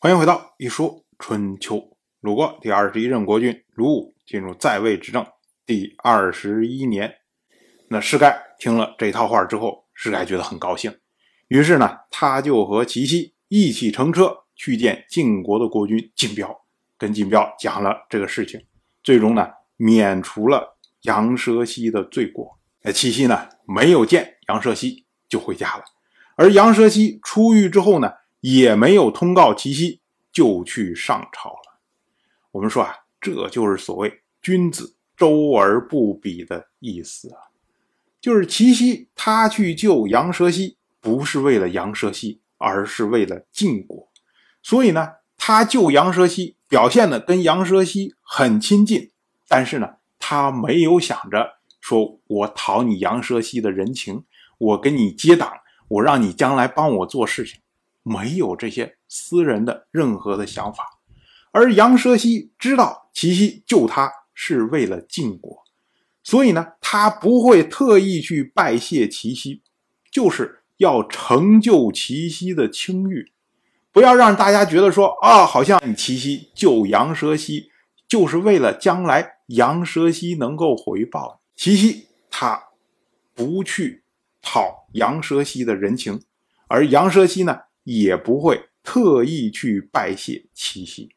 欢迎回到一说春秋。鲁国第二十一任国君鲁武进入在位执政第二十一年，那士盖听了这套话之后，士盖觉得很高兴，于是呢，他就和齐奚一起乘车去见晋国的国君晋彪，跟晋彪讲了这个事情，最终呢，免除了杨蛇西的罪过。那齐奚呢，没有见杨蛇西就回家了，而杨蛇西出狱之后呢，也没有通告齐奚，就去上朝了。我们说啊，这就是所谓君子周而不比的意思啊，就是齐奚他去救杨蛇西，不是为了杨蛇西，而是为了晋国。所以呢，他救杨蛇西，表现的跟杨蛇西很亲近，但是呢，他没有想着说我讨你杨蛇西的人情，我跟你结党，我让你将来帮我做事情，没有这些私人的任何的想法。而杨蛇西知道齐奚救他是为了晋国，所以呢，他不会特意去拜谢齐奚，就是要成就齐奚的清誉，不要让大家觉得说啊，好像你齐奚救杨蛇西就是为了将来杨蛇西能够回报齐奚，他不去讨杨蛇西的人情，而杨蛇西呢，也不会特意去拜谢七夕。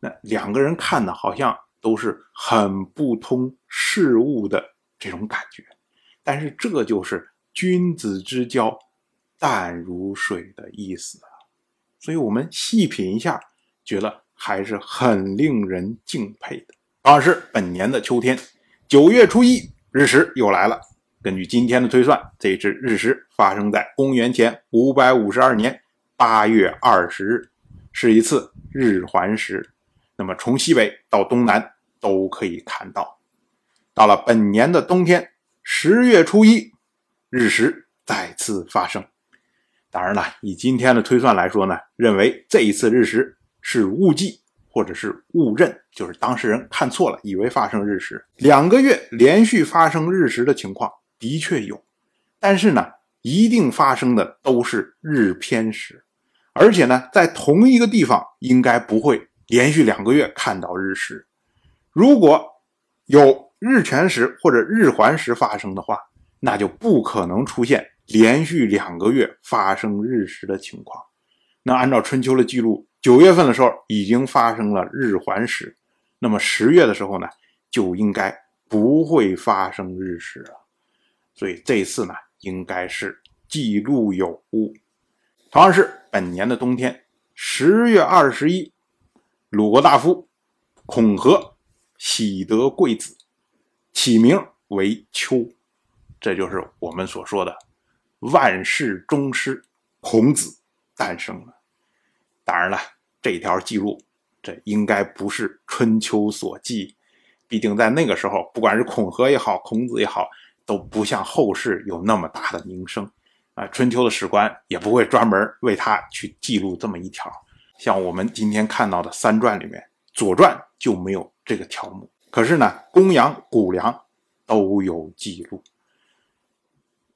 那两个人看的好像都是很不通事物的这种感觉，但是这就是君子之交淡如水的意思啊。所以我们细品一下，觉得还是很令人敬佩的。同样是本年的秋天，九月初一日食又来了。根据今天的推算，这次日食发生在公元前五百五十二年八月二十日，是一次日环食。那么从西北到东南都可以看到。到了本年的冬天，十月初一，日食再次发生。当然了，以今天的推算来说呢，认为这一次日食是误记或者是误认，就是当事人看错了，以为发生日食。两个月连续发生日食的情况的确有，但是呢，一定发生的都是日偏食，而且呢，在同一个地方应该不会。连续两个月看到日食，如果有日全食或者日环食发生的话，那就不可能出现连续两个月发生日食的情况。那按照春秋的记录，九月份的时候已经发生了日环食，那么十月的时候呢，就应该不会发生日食了。所以这次呢，应该是记录有误。同样是本年的冬天，十月二十一。鲁国大夫孔和喜得贵子，起名为丘，这就是我们所说的万世宗师孔子诞生了。当然了，这条记录这应该不是春秋所记，毕竟在那个时候，不管是孔和也好，孔子也好，都不像后世有那么大的名声啊。春秋的史官也不会专门为他去记录这么一条。像我们今天看到的三传里面，《左传》就没有这个条目。可是呢，公羊、谷梁都有记录。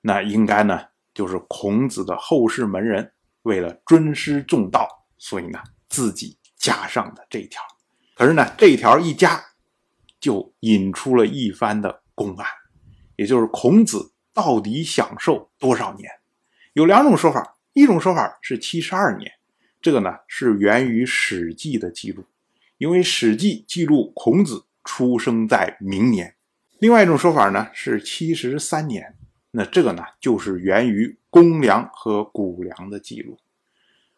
那应该呢，就是孔子的后世门人为了尊师重道，所以呢自己加上的这条。可是呢，这条一加，就引出了一番的公案，也就是孔子到底享受多少年？有两种说法，一种说法是七十二年。这个呢是源于《史记》的记录，因为《史记》记录孔子出生在明年。另外一种说法呢是七十三年，那这个呢就是源于公梁和谷梁的记录。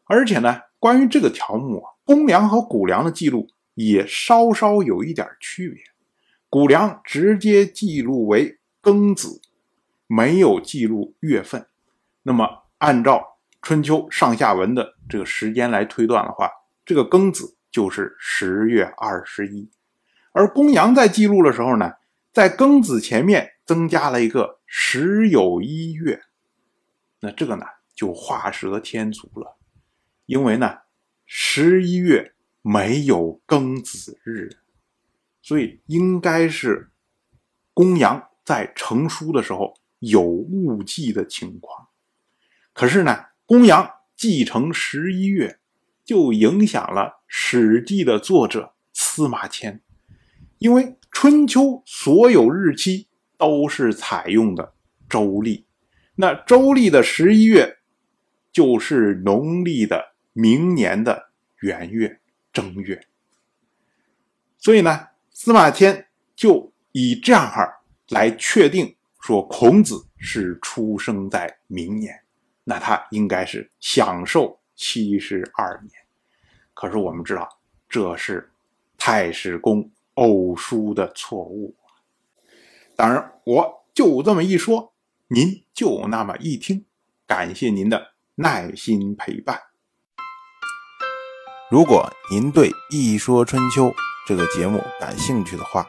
而且呢，关于这个条目啊，公梁和谷梁的记录也稍稍有一点区别。谷梁直接记录为庚子，没有记录月份。那么按照春秋上下文的这个时间来推断的话，这个庚子就是十月二十一，而公羊在记录的时候呢，在庚子前面增加了一个十有一月，那这个呢就画蛇添足了，因为呢十一月没有庚子日，所以应该是公羊在成书的时候有误记的情况，可是呢。公羊继承十一月，就影响了《史记》的作者司马迁，因为春秋所有日期都是采用的周历，那周历的十一月就是农历的明年的元月正月，所以呢，司马迁就以这样哈来确定说孔子是出生在明年，那他应该是享寿七十二年。可是我们知道，这是太史公偶书的错误。当然，我就这么一说，您就那么一听。感谢您的耐心陪伴。如果您对《一说春秋》这个节目感兴趣的话，